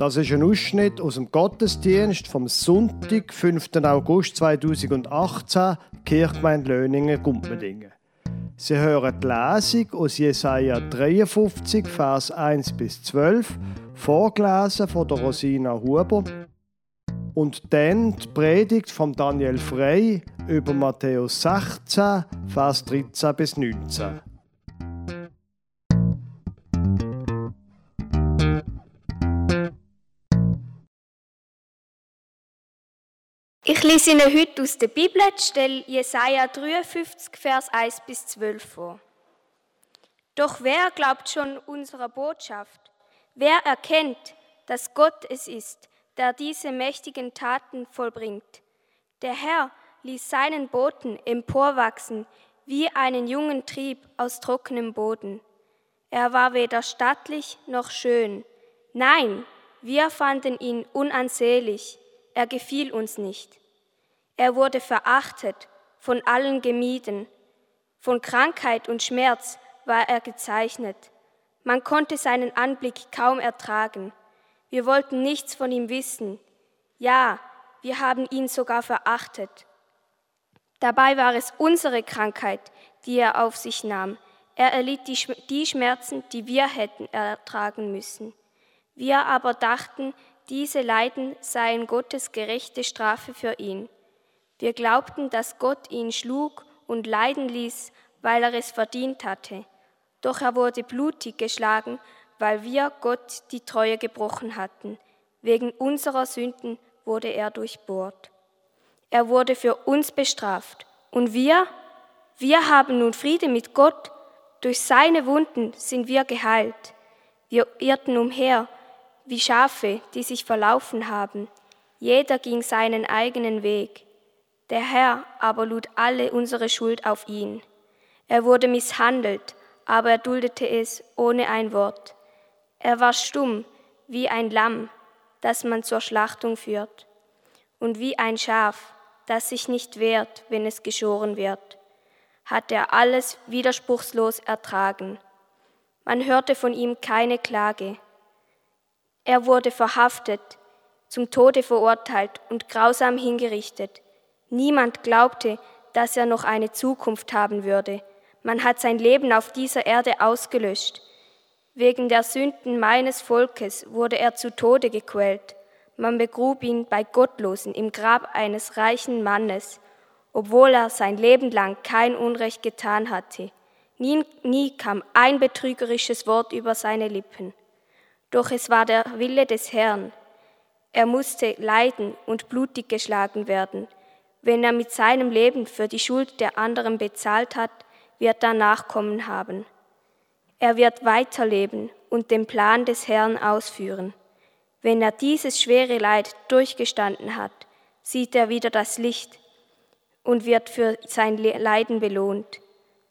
Das ist ein Ausschnitt aus dem Gottesdienst vom Sonntag, 5. August 2018, Kirchgemeinde Löningen, Gumpendingen. Sie hören die Lesung aus Jesaja 53, Vers 1 bis 12, vorgelesen von der Rosina Huber. Und dann die Predigt von Daniel Frey über Matthäus 16, Vers 13 bis 19. Ich lese Ihnen heute aus der Bibel Stelle Jesaja 53, Vers 1 bis 12 vor. Doch wer glaubt schon unserer Botschaft? Wer erkennt, dass Gott es ist, der diese mächtigen Taten vollbringt? Der Herr ließ seinen Boten emporwachsen wie einen jungen Trieb aus trockenem Boden. Er war weder stattlich noch schön. Nein, wir fanden ihn unansehlich. Er gefiel uns nicht. Er wurde verachtet, von allen gemieden. Von Krankheit und Schmerz war er gezeichnet. Man konnte seinen Anblick kaum ertragen. Wir wollten nichts von ihm wissen. Ja, wir haben ihn sogar verachtet. Dabei war es unsere Krankheit, die er auf sich nahm. Er erlitt die Schmerzen, die wir hätten ertragen müssen. Wir aber dachten, diese Leiden seien Gottes gerechte Strafe für ihn. Wir glaubten, dass Gott ihn schlug und leiden ließ, weil er es verdient hatte. Doch er wurde blutig geschlagen, weil wir Gott die Treue gebrochen hatten. Wegen unserer Sünden wurde er durchbohrt. Er wurde für uns bestraft. Und wir? Wir haben nun Friede mit Gott. Durch seine Wunden sind wir geheilt. Wir irrten umher wie Schafe, die sich verlaufen haben. Jeder ging seinen eigenen Weg. Der Herr aber lud alle unsere Schuld auf ihn. Er wurde misshandelt, aber er duldete es ohne ein Wort. Er war stumm wie ein Lamm, das man zur Schlachtung führt, und wie ein Schaf, das sich nicht wehrt, wenn es geschoren wird, hat er alles widerspruchslos ertragen. Man hörte von ihm keine Klage. Er wurde verhaftet, zum Tode verurteilt und grausam hingerichtet. Niemand glaubte, dass er noch eine Zukunft haben würde. Man hat sein Leben auf dieser Erde ausgelöscht. Wegen der Sünden meines Volkes wurde er zu Tode gequält. Man begrub ihn bei Gottlosen im Grab eines reichen Mannes, obwohl er sein Leben lang kein Unrecht getan hatte. Nie, nie kam ein betrügerisches Wort über seine Lippen. Doch es war der Wille des Herrn. Er musste leiden und blutig geschlagen werden. Wenn er mit seinem Leben für die Schuld der anderen bezahlt hat, wird er Nachkommen haben. Er wird weiterleben und den Plan des Herrn ausführen. Wenn er dieses schwere Leid durchgestanden hat, sieht er wieder das Licht und wird für sein Leiden belohnt.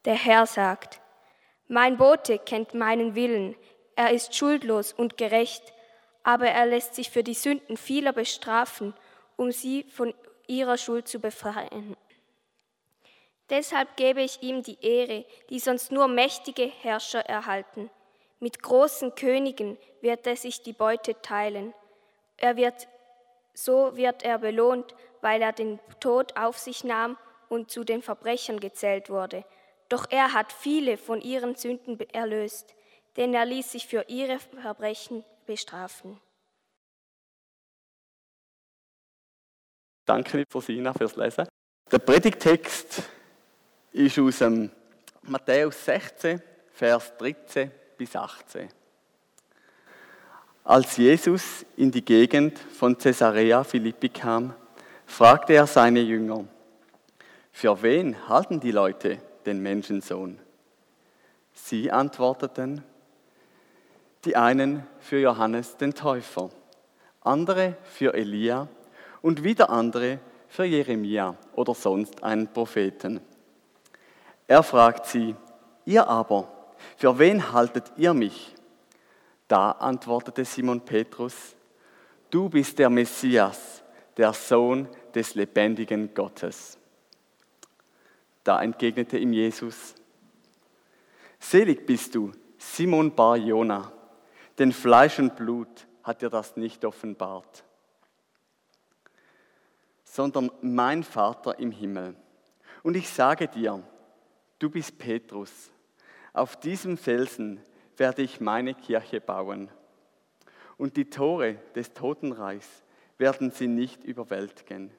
Der Herr sagt, mein Bote kennt meinen Willen, er ist schuldlos und gerecht, aber er lässt sich für die Sünden vieler bestrafen, um sie von ihrer Schuld zu befreien. Deshalb gebe ich ihm die Ehre, die sonst nur mächtige Herrscher erhalten. Mit großen Königen wird er sich die Beute teilen. Er wird, so wird er belohnt, weil er den Tod auf sich nahm und zu den Verbrechern gezählt wurde. Doch er hat viele von ihren Sünden erlöst, denn er ließ sich für ihre Verbrechen bestrafen. Danke, Rosina, fürs Lesen. Der Predigtext ist aus dem Matthäus 16, Vers 13 bis 18. Als Jesus in die Gegend von Caesarea Philippi kam, fragte er seine Jünger, für wen halten die Leute den Menschensohn? Sie antworteten, die einen für Johannes den Täufer, andere für Elia und wieder andere für Jeremia oder sonst einen Propheten. Er fragt sie, ihr aber, für wen haltet ihr mich? Da antwortete Simon Petrus, du bist der Messias, der Sohn des lebendigen Gottes. Da entgegnete ihm Jesus, Selig bist du, Simon Bar Jona, denn Fleisch und Blut hat dir das nicht offenbart, sondern mein Vater im Himmel. Und ich sage dir, du bist Petrus. Auf diesem Felsen werde ich meine Kirche bauen. Und die Tore des Totenreichs werden sie nicht überwältigen.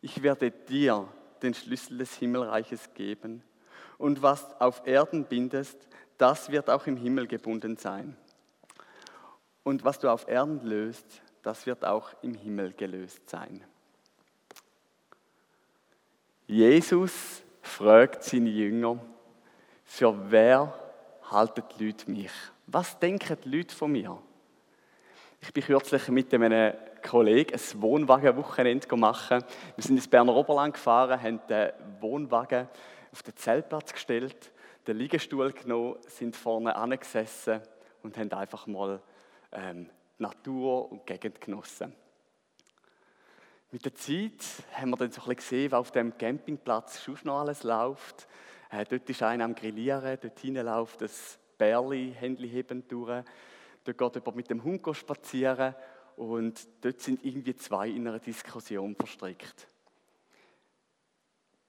Ich werde dir den Schlüssel des Himmelreiches geben. Und was auf Erden bindest, das wird auch im Himmel gebunden sein. Und was du auf Erden löst, das wird auch im Himmel gelöst sein. Jesus fragt seine Jünger, für wer halten die Leute mich? Was denken die Leute von mir? Ich bin kürzlich mit einem Kollegen ein Wohnwagenwochenende machen. Wir sind ins Berner Oberland gefahren, haben den Wohnwagen auf den Zeltplatz gestellt, den Liegestuhl genommen, sind vorne angesessen und haben einfach mal ähm, Natur und Gegend genossen. Mit der Zeit haben wir dann so ein bisschen gesehen, was auf dem Campingplatz schon noch alles läuft. Äh, dort ist einer am Grillieren, dort hinten läuft das Bärli, Händli heben durch. Dort geht jemand mit dem Hund spazieren und dort sind irgendwie zwei in einer Diskussion verstrickt.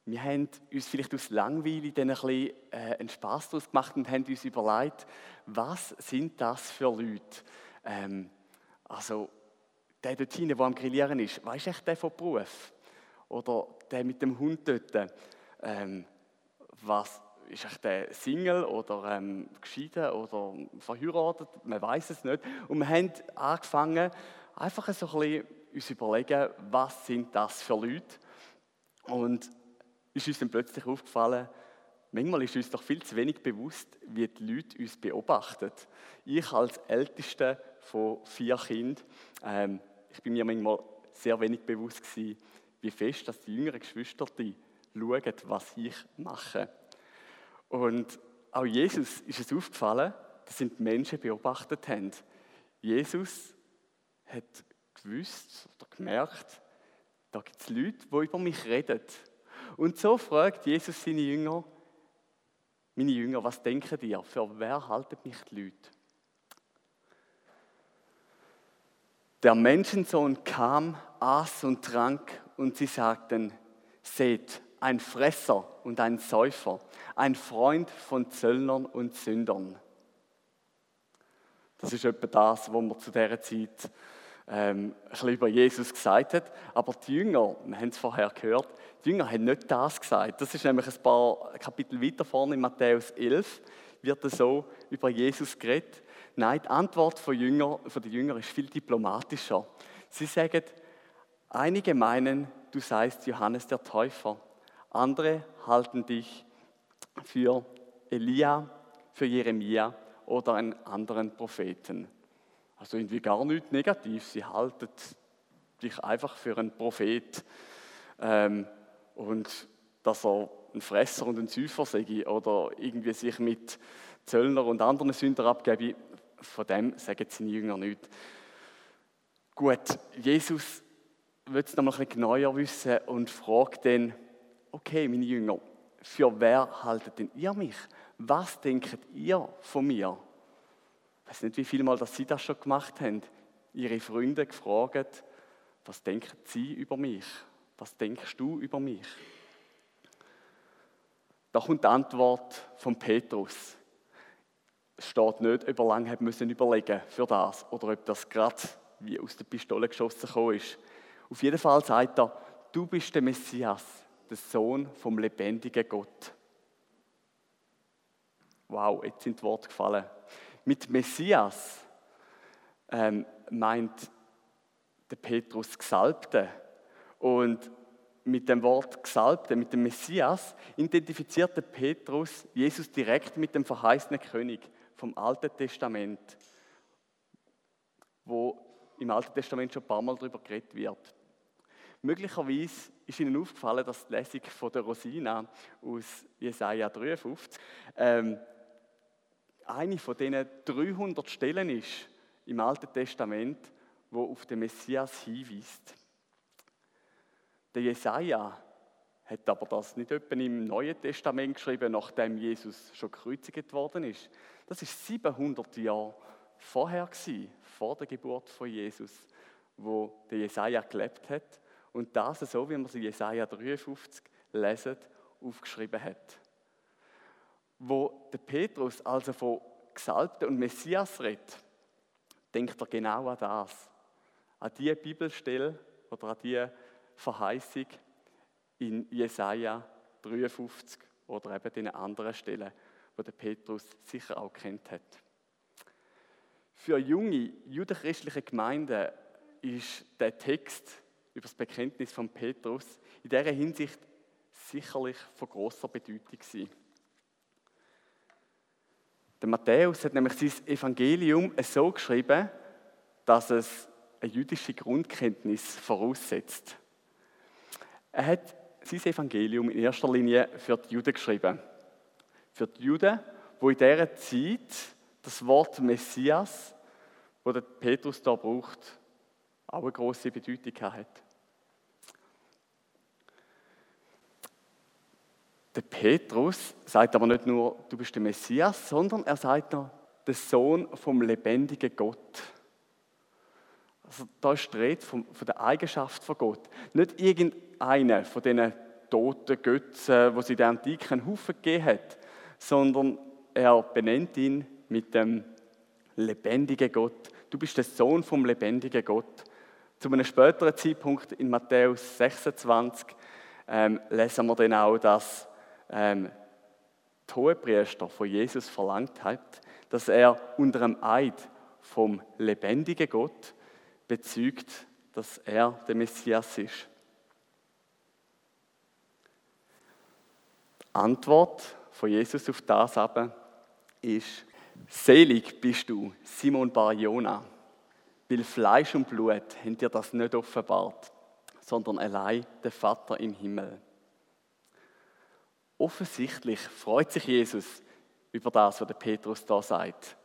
Wir haben uns vielleicht aus Langweile dann ein bisschen äh, einen Spass daraus gemacht und haben uns überlegt, was sind das für Leute? Ähm, also, der dort hinten, der am Grillieren ist, weißt du der von Beruf? Oder der mit dem Hund dort? Ähm, was, ist echt der Single oder ähm, geschieden oder verheiratet? Man weiß es nicht. Und wir haben angefangen, einfach so ein bisschen uns überlegen, was sind das für Leute? Und ist uns dann plötzlich aufgefallen, manchmal ist uns doch viel zu wenig bewusst, wie die Leute uns beobachten. Ich als Ältester von vier Kindern, ähm, ich bin mir manchmal sehr wenig bewusst gewesen, wie fest dass die jüngeren Geschwister schauen, was ich mache. Und auch Jesus ist es aufgefallen, dass die Menschen beobachtet haben. Jesus hat gewusst oder gemerkt, da gibt es Leute, die über mich reden. Und so fragt Jesus seine Jünger, meine Jünger, was denken ihr? Für wer halten mich die Leute? Der Menschensohn kam, aß und trank und sie sagten, seht, ein Fresser und ein Säufer, ein Freund von Zöllnern und Sündern. Das ist etwa das, was man zu dieser Zeit ähm, über Jesus gesagt hat. Aber die Jünger, wir haben es vorher gehört, die Jünger haben nicht das gesagt. Das ist nämlich ein paar Kapitel weiter vorne in Matthäus 11, wird so über Jesus geredet. Nein, die Antwort von, Jünger, von den Jüngern ist viel diplomatischer. Sie sagen, einige meinen, du seist Johannes der Täufer. Andere halten dich für Elia, für Jeremia oder einen anderen Propheten. Also irgendwie gar nichts negativ. Sie halten dich einfach für einen Prophet ähm, und dass er ein Fresser und ein Säufer sei oder irgendwie sich mit Zöllner und anderen Sündern abgebe, von dem sagen seine Jünger nichts. Gut, Jesus will es noch mal ein bisschen genauer wissen und fragt dann, okay, meine Jünger, für wer haltet denn ihr mich? Was denkt ihr von mir? Ich weiß nicht, wie viel Mal dass Sie das schon gemacht haben. Ihre Freunde gefragt, was denken Sie über mich? Was denkst du über mich? Da kommt die Antwort von Petrus. Steht nicht, ob er lange müssen überlegen für das oder ob das gerade wie aus der Pistole geschossen gekommen ist. Auf jeden Fall sagt er, du bist der Messias, der Sohn vom lebendigen Gott. Wow, jetzt sind die Worte gefallen. Mit Messias ähm, meint der Petrus Gesalbte. Und mit dem Wort Gesalbte, mit dem Messias, identifiziert der Petrus Jesus direkt mit dem verheißenen König vom Alten Testament, wo im Alten Testament schon ein paar Mal darüber geredet wird. Möglicherweise ist Ihnen aufgefallen, dass die Lesung von der Rosina aus Jesaja 53 ähm, eine von diesen 300 Stellen ist im Alten Testament, wo auf den Messias hinweist. Der Jesaja hat aber das nicht etwa im Neuen Testament geschrieben, nachdem Jesus schon gekreuzigt worden ist. Das ist 700 Jahre vorher gewesen, vor der Geburt von Jesus, wo der Jesaja gelebt hat und das so, wie man es in Jesaja 53 lesen, aufgeschrieben hat. Wo der Petrus also von Gesalbten und Messias redet, denkt er genau an das, an die Bibelstelle oder an die Verheißung in Jesaja 53 oder eben in anderen Stellen, wo der Petrus sicher auch kennt hat. Für junge jüdisch-christliche Gemeinden ist der Text über das Bekenntnis von Petrus in dieser Hinsicht sicherlich von großer Bedeutung gewesen. Der Matthäus hat nämlich sein Evangelium so geschrieben, dass es eine jüdische Grundkenntnis voraussetzt. Er hat sein Evangelium in erster Linie für die Juden geschrieben. Für die Juden, wo in dieser Zeit das Wort Messias, das der Petrus da braucht, auch eine große Bedeutung hat. Der Petrus sagt aber nicht nur, du bist der Messias, sondern er sagt noch, der Sohn vom lebendigen Gott. Also da ist die Rede von, von der Eigenschaft von Gott. Nicht irgendeine von diesen toten Götzen, die sie der Antike einen Haufen gegeben hat, sondern er benennt ihn mit dem lebendigen Gott. Du bist der Sohn vom lebendigen Gott. Zu einem späteren Zeitpunkt in Matthäus 26 ähm, lesen wir dann auch, dass ähm, die Hohepriester von Jesus verlangt hat, dass er unter dem Eid vom lebendigen Gott bezeugt, dass er der Messias ist. Die Antwort von Jesus auf das aber ist, selig bist du, Simon Bar-Jona, weil Fleisch und Blut haben dir das nicht offenbart, sondern allein der Vater im Himmel. Offensichtlich freut sich Jesus über das, was der Petrus da sagt.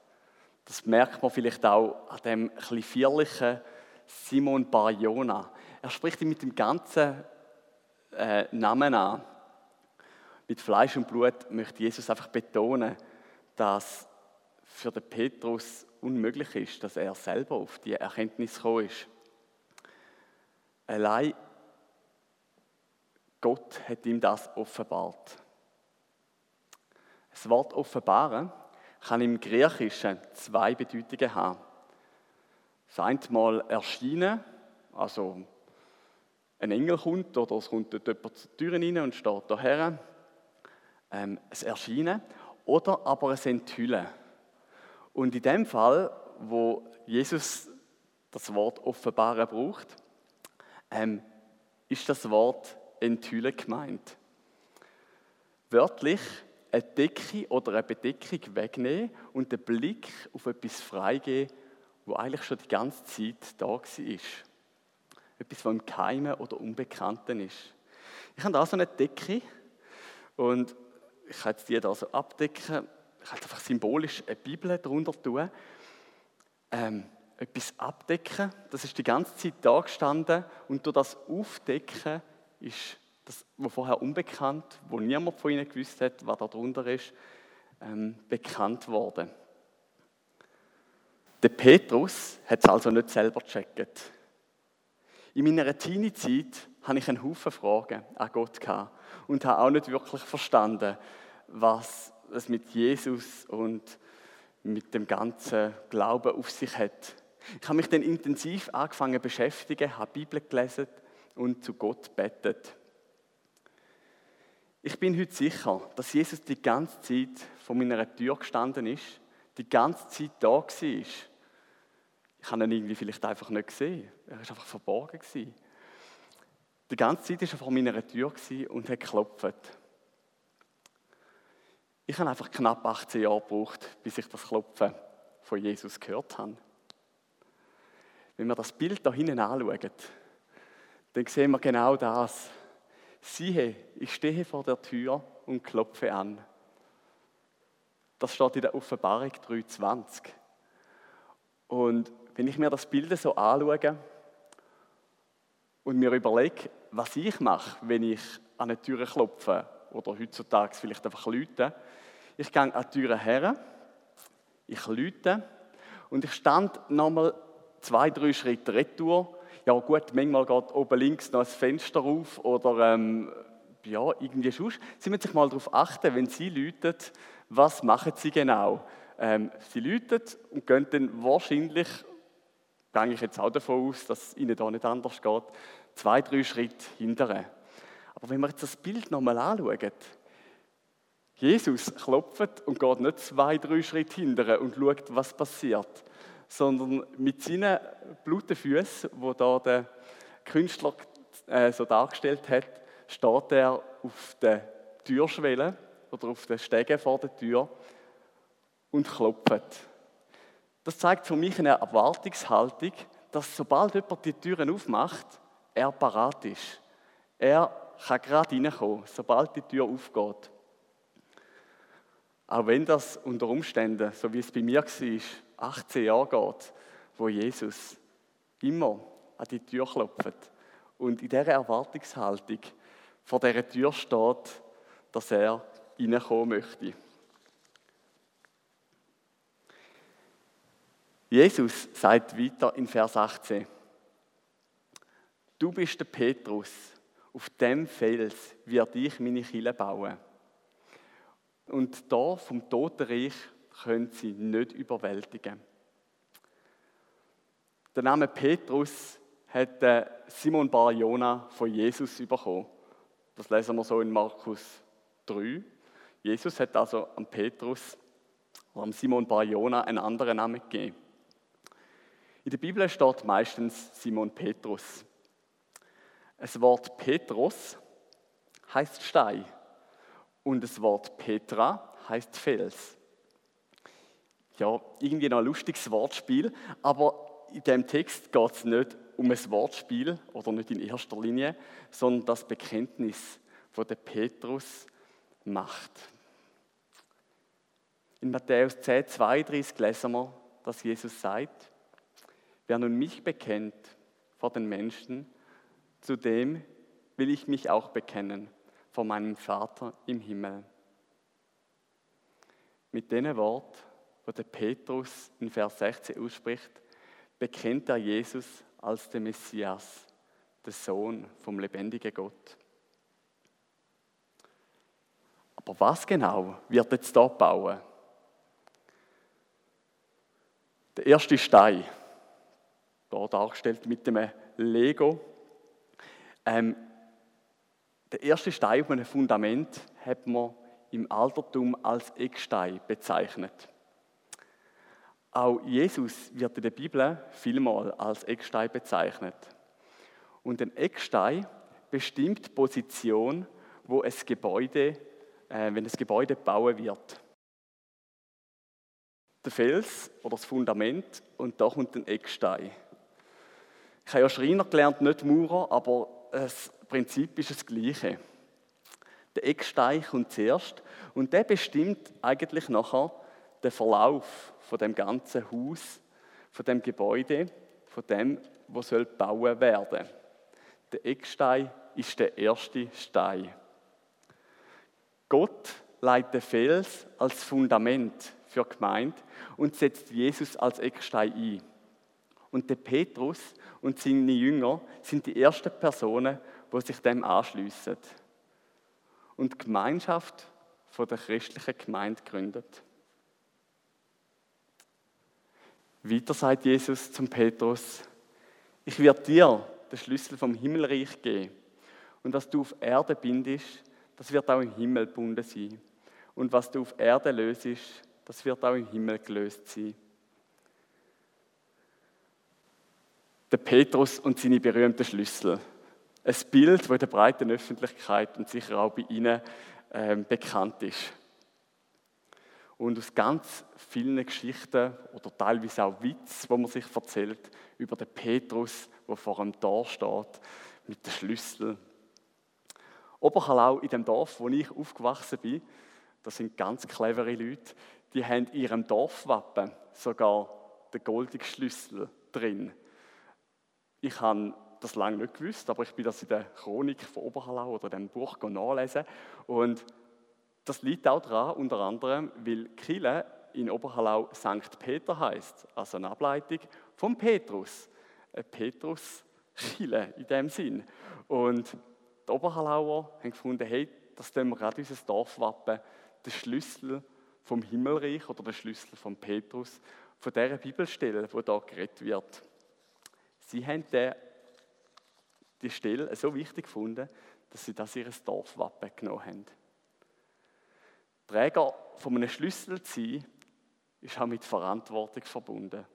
Das merkt man vielleicht auch an dem ein vierlichen Simon Bar-Jona. Er spricht ihn mit dem ganzen äh, Namen an. Mit Fleisch und Blut möchte Jesus einfach betonen, dass für den Petrus unmöglich ist, dass er selber auf die Erkenntnis gekommen ist. Allein Gott hat ihm das offenbart. Das Wort offenbaren kann im Griechischen zwei Bedeutungen haben. Das eine Mal erscheinen, also ein Engel kommt oder es kommt jemand zur Tür rein und steht daher. Ähm, es Erscheinen oder aber es Enthüllen. Und in dem Fall, wo Jesus das Wort offenbaren braucht, ähm, ist das Wort enthüllen gemeint. Wörtlich eine Decke oder eine Bedeckung wegnehmen und den Blick auf etwas freigeben, wo eigentlich schon die ganze Zeit da war. Etwas, was im Keimen oder Unbekannten ist. Ich habe da so eine Decke und ich kann jetzt die da so abdecken. Ich kann einfach symbolisch eine Bibel darunter tun. Ähm, etwas abdecken, das ist die ganze Zeit da gestanden und durch das Aufdecken ist das, was vorher unbekannt, wo niemand von ihnen gewusst hat, was da drunter ist, ähm, bekannt worden. Der Petrus hat es also nicht selber gecheckt. In meiner Teenie-Zeit hatte ich einen Haufen Fragen an Gott gehabt und habe auch nicht wirklich verstanden, was es mit Jesus und mit dem ganzen Glauben auf sich hat. Ich habe mich dann intensiv angefangen zu beschäftigen, habe Bibel gelesen und zu Gott betet. Ich bin heute sicher, dass Jesus die ganze Zeit vor meiner Tür gestanden ist, die ganze Zeit da war ich habe ihn irgendwie vielleicht einfach nicht gesehen. Er war einfach verborgen. Gewesen. Die ganze Zeit war er vor meiner Tür und hat geklopft. Ich habe einfach knapp 18 Jahre gebraucht, bis ich das Klopfen von Jesus gehört habe. Wenn wir das Bild da hinten anschauen, dann sehen wir genau das. Siehe, ich stehe vor der Tür und klopfe an. Das steht in der Offenbarung 3,20. Und wenn ich mir das Bild so anschaue und mir überlege, was ich mache, wenn ich an eine Tür klopfe oder heutzutage vielleicht einfach lüte, ich gehe an die Tür her, ich lüte Und ich stand nochmal zwei, drei Schritte retour. Ja gut, manchmal geht oben links noch ein Fenster auf oder ähm, ja, irgendwie sonst. Sie müssen sich mal darauf achten, wenn Sie läuten, was machen Sie genau? Ähm, sie läuten und gehen dann wahrscheinlich, gehe ich jetzt auch davon aus, dass es Ihnen da nicht anders geht, zwei, drei Schritte hindern. Aber wenn wir jetzt das Bild nochmal anschauen, Jesus klopft und geht nicht zwei, drei Schritte hinterher und schaut, was passiert, sondern mit seinen blutigen Füßen, wo da der Künstler äh, so dargestellt hat, steht er auf der Türschwelle oder auf den Stegen vor der Tür und klopft. Das zeigt für mich eine Erwartungshaltung, dass sobald jemand die Türen aufmacht, er parat ist. Er kann gerade reinkommen, sobald die Tür aufgeht. Auch wenn das unter Umständen, so wie es bei mir war, 18 Jahre geht, wo Jesus immer an die Tür klopft und in dieser Erwartungshaltung vor dieser Tür steht, dass er reinkommen möchte. Jesus sagt weiter in Vers 18, Du bist der Petrus, auf dem Fels werde ich meine Kille bauen. Und da vom Totenreich können sie nicht überwältigen. Der Name Petrus hat äh, Simon Bar Jona von Jesus bekommen. Das lesen wir so in Markus 3. Jesus hat also am Petrus oder am Simon Bar Jona einen anderen Namen gegeben. In der Bibel steht meistens Simon Petrus. Das Wort Petrus heißt Stein und das Wort Petra heißt Fels. Ja, irgendwie noch ein lustiges Wortspiel, aber in dem Text geht es nicht um ein Wortspiel oder nicht in erster Linie, sondern das Bekenntnis, das der Petrus macht. In Matthäus 10, 32 lesen wir, dass Jesus sagt, wer nun mich bekennt vor den Menschen, zu dem will ich mich auch bekennen vor meinem Vater im Himmel. Mit dem Wort, wo der Petrus in Vers 16 ausspricht, bekennt er Jesus als den Messias, den Sohn vom lebendigen Gott. Aber was genau wird jetzt da bauen? Der erste Stein, da dargestellt mit dem Lego. Ähm, der erste Stein auf einem Fundament hat man im Altertum als Eckstein bezeichnet. Auch Jesus wird in der Bibel vielmal als Eckstein bezeichnet. Und ein Eckstein bestimmt die Position, wo es Gebäude, äh, wenn das Gebäude bauen wird. Der Fels oder das Fundament und da kommt ein Eckstein. Ich habe ja Schreiner gelernt, nicht Maurer, aber das Prinzip ist das gleiche. Der Eckstein kommt zuerst und der bestimmt eigentlich nachher den Verlauf von dem ganzen Haus, von dem Gebäude, von dem, wo soll bauen werden. Der Eckstein ist der erste Stein. Gott leitet den Fels als Fundament für die Gemeinde und setzt Jesus als Eckstein ein. Und der Petrus und seine Jünger sind die ersten Personen, die sich dem anschliessen und die Gemeinschaft von der christlichen Gemeinde gründet. Weiter sagt Jesus zum Petrus, ich werde dir den Schlüssel vom Himmelreich geben und was du auf Erde bindest, das wird auch im Himmel gebunden sein. Und was du auf Erde löst, das wird auch im Himmel gelöst sein. Der Petrus und seine berühmten Schlüssel. Ein Bild, das in der breiten Öffentlichkeit und sicher auch bei Ihnen ähm, bekannt ist. Und aus ganz vielen Geschichten oder teilweise auch Witz, wo man sich erzählt, über den Petrus, der vor einem Tor steht, mit den Schlüsseln. Oberhallau, in dem Dorf, wo ich aufgewachsen bin, das sind ganz clevere Leute, die haben in ihrem Dorfwappen sogar den goldenen Schlüssel drin. Ich habe das lange nicht gewusst, aber ich bin das in der Chronik von Oberhallau oder dem Buch nachlesen. Und das liegt auch daran, unter anderem, weil Kille in Oberhallau St. Peter heißt, also eine Ableitung vom Petrus. Ein Petrus Chile in dem Sinn. Und die Oberhallauer haben gefunden, hey, das tun wir gerade unser Dorfwappen, den Schlüssel vom Himmelreich oder den Schlüssel von Petrus, von dieser Bibelstelle, wo da geredet wird. Sie haben den, die Stelle so wichtig gefunden, dass sie das ihr Dorfwappen genommen haben. Träger von einem Schlüssel zu sein, ist auch mit Verantwortung verbunden.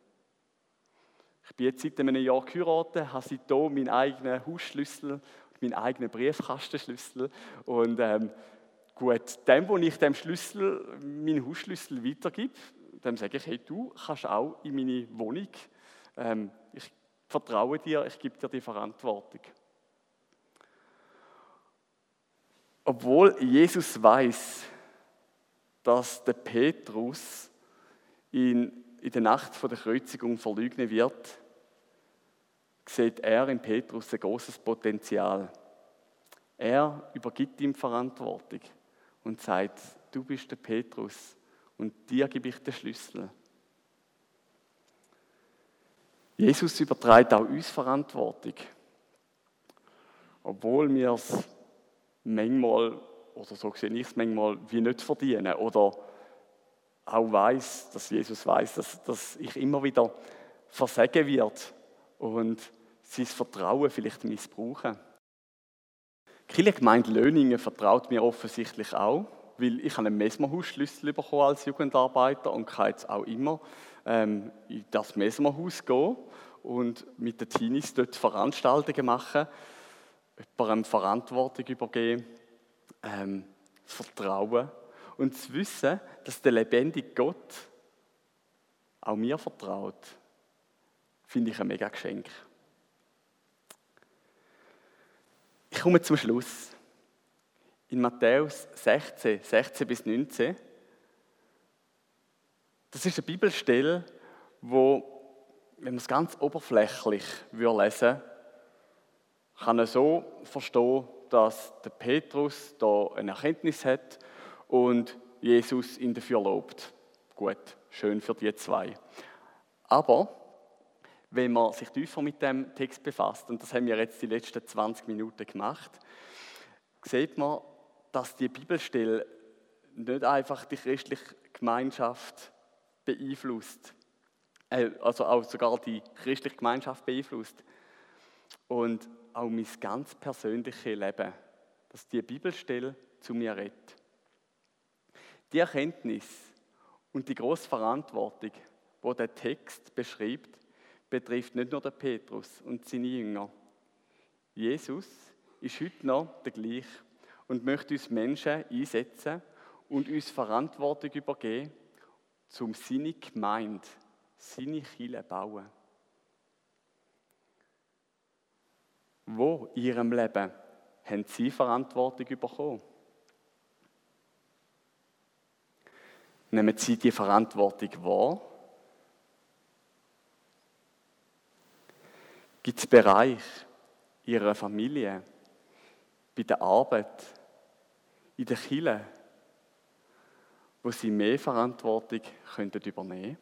Ich bin jetzt seit einem Jahr geheiratet, habe seitdem meinen eigenen Hausschlüssel, meinen eigenen Briefkastenschlüssel und ähm, gut, dem, wo ich dem Schlüssel, meinen Hausschlüssel weitergebe, dem sage ich, hey, du kannst auch in meine Wohnung, ähm, ich vertraue dir, ich gebe dir die Verantwortung. Obwohl Jesus weiß, dass der Petrus ihn in der Nacht vor der Kreuzigung verleugnen wird, sieht er in Petrus ein großes Potenzial. Er übergibt ihm Verantwortung und sagt, du bist der Petrus und dir gebe ich den Schlüssel. Jesus überträgt auch uns Verantwortung, obwohl wir es manchmal, oder so sehe ich es manchmal, wie nicht verdienen oder auch weiß, dass Jesus weiß, dass, dass ich immer wieder versagen wird und sein Vertrauen vielleicht missbrauchen. Die Kirchengemeinde Löningen vertraut mir offensichtlich auch, weil ich einen Mesmerhausschlüssel bekommen als Jugendarbeiter und kann jetzt auch immer ähm, in das Mesmerhaus gehen und mit den Teenies dort Veranstaltungen machen, jemandem Verantwortung übergeben, ähm, Vertrauen und zu wissen, dass der lebendige Gott auch mir vertraut, finde ich ein mega Geschenk. Ich komme zum Schluss. In Matthäus 16, 16 bis 19, das ist eine Bibelstelle, wo, wenn man es ganz oberflächlich lesen würde, kann man so verstehen, dass der Petrus da eine Erkenntnis hat und Jesus ihn dafür lobt. Gut, schön für die zwei. Aber wenn man sich tiefer mit dem Text befasst, und das haben wir jetzt die letzten 20 Minuten gemacht, sieht man, dass die Bibelstelle nicht einfach die christliche Gemeinschaft beeinflusst, äh, also auch sogar die christliche Gemeinschaft beeinflusst und auch mein ganz persönliches Leben, dass die Bibelstelle zu mir redet. Die Erkenntnis und die große Verantwortung, wo der Text beschreibt, betrifft nicht nur den Petrus und seine Jünger. Jesus ist heute noch der gleiche und möchte uns Menschen einsetzen und uns Verantwortung übergeben, um seine Gemeinde, seine Kirche bauen. Wo in ihrem Leben haben sie Verantwortung bekommen? Nehmen sie die Verantwortung wahr Gibt es Bereich Ihrer Familie, bei der Arbeit, in der Kirche, wo Sie mehr Verantwortung könnten übernehmen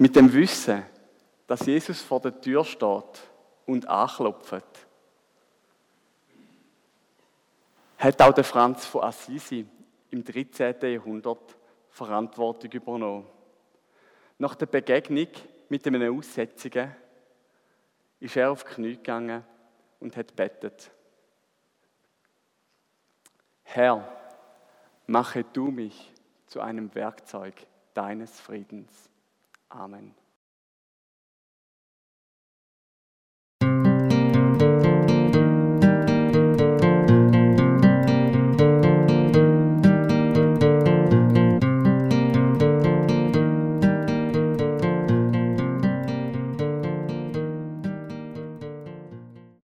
Mit dem Wissen, dass Jesus vor der Tür steht und anklopft, hat auch der Franz von Assisi im 13. Jahrhundert Verantwortung übernommen. Nach der Begegnung mit einem Aussätzigen ist er auf die Knie gegangen und hat bettet. Herr, mache du mich zu einem Werkzeug deines Friedens. Amen.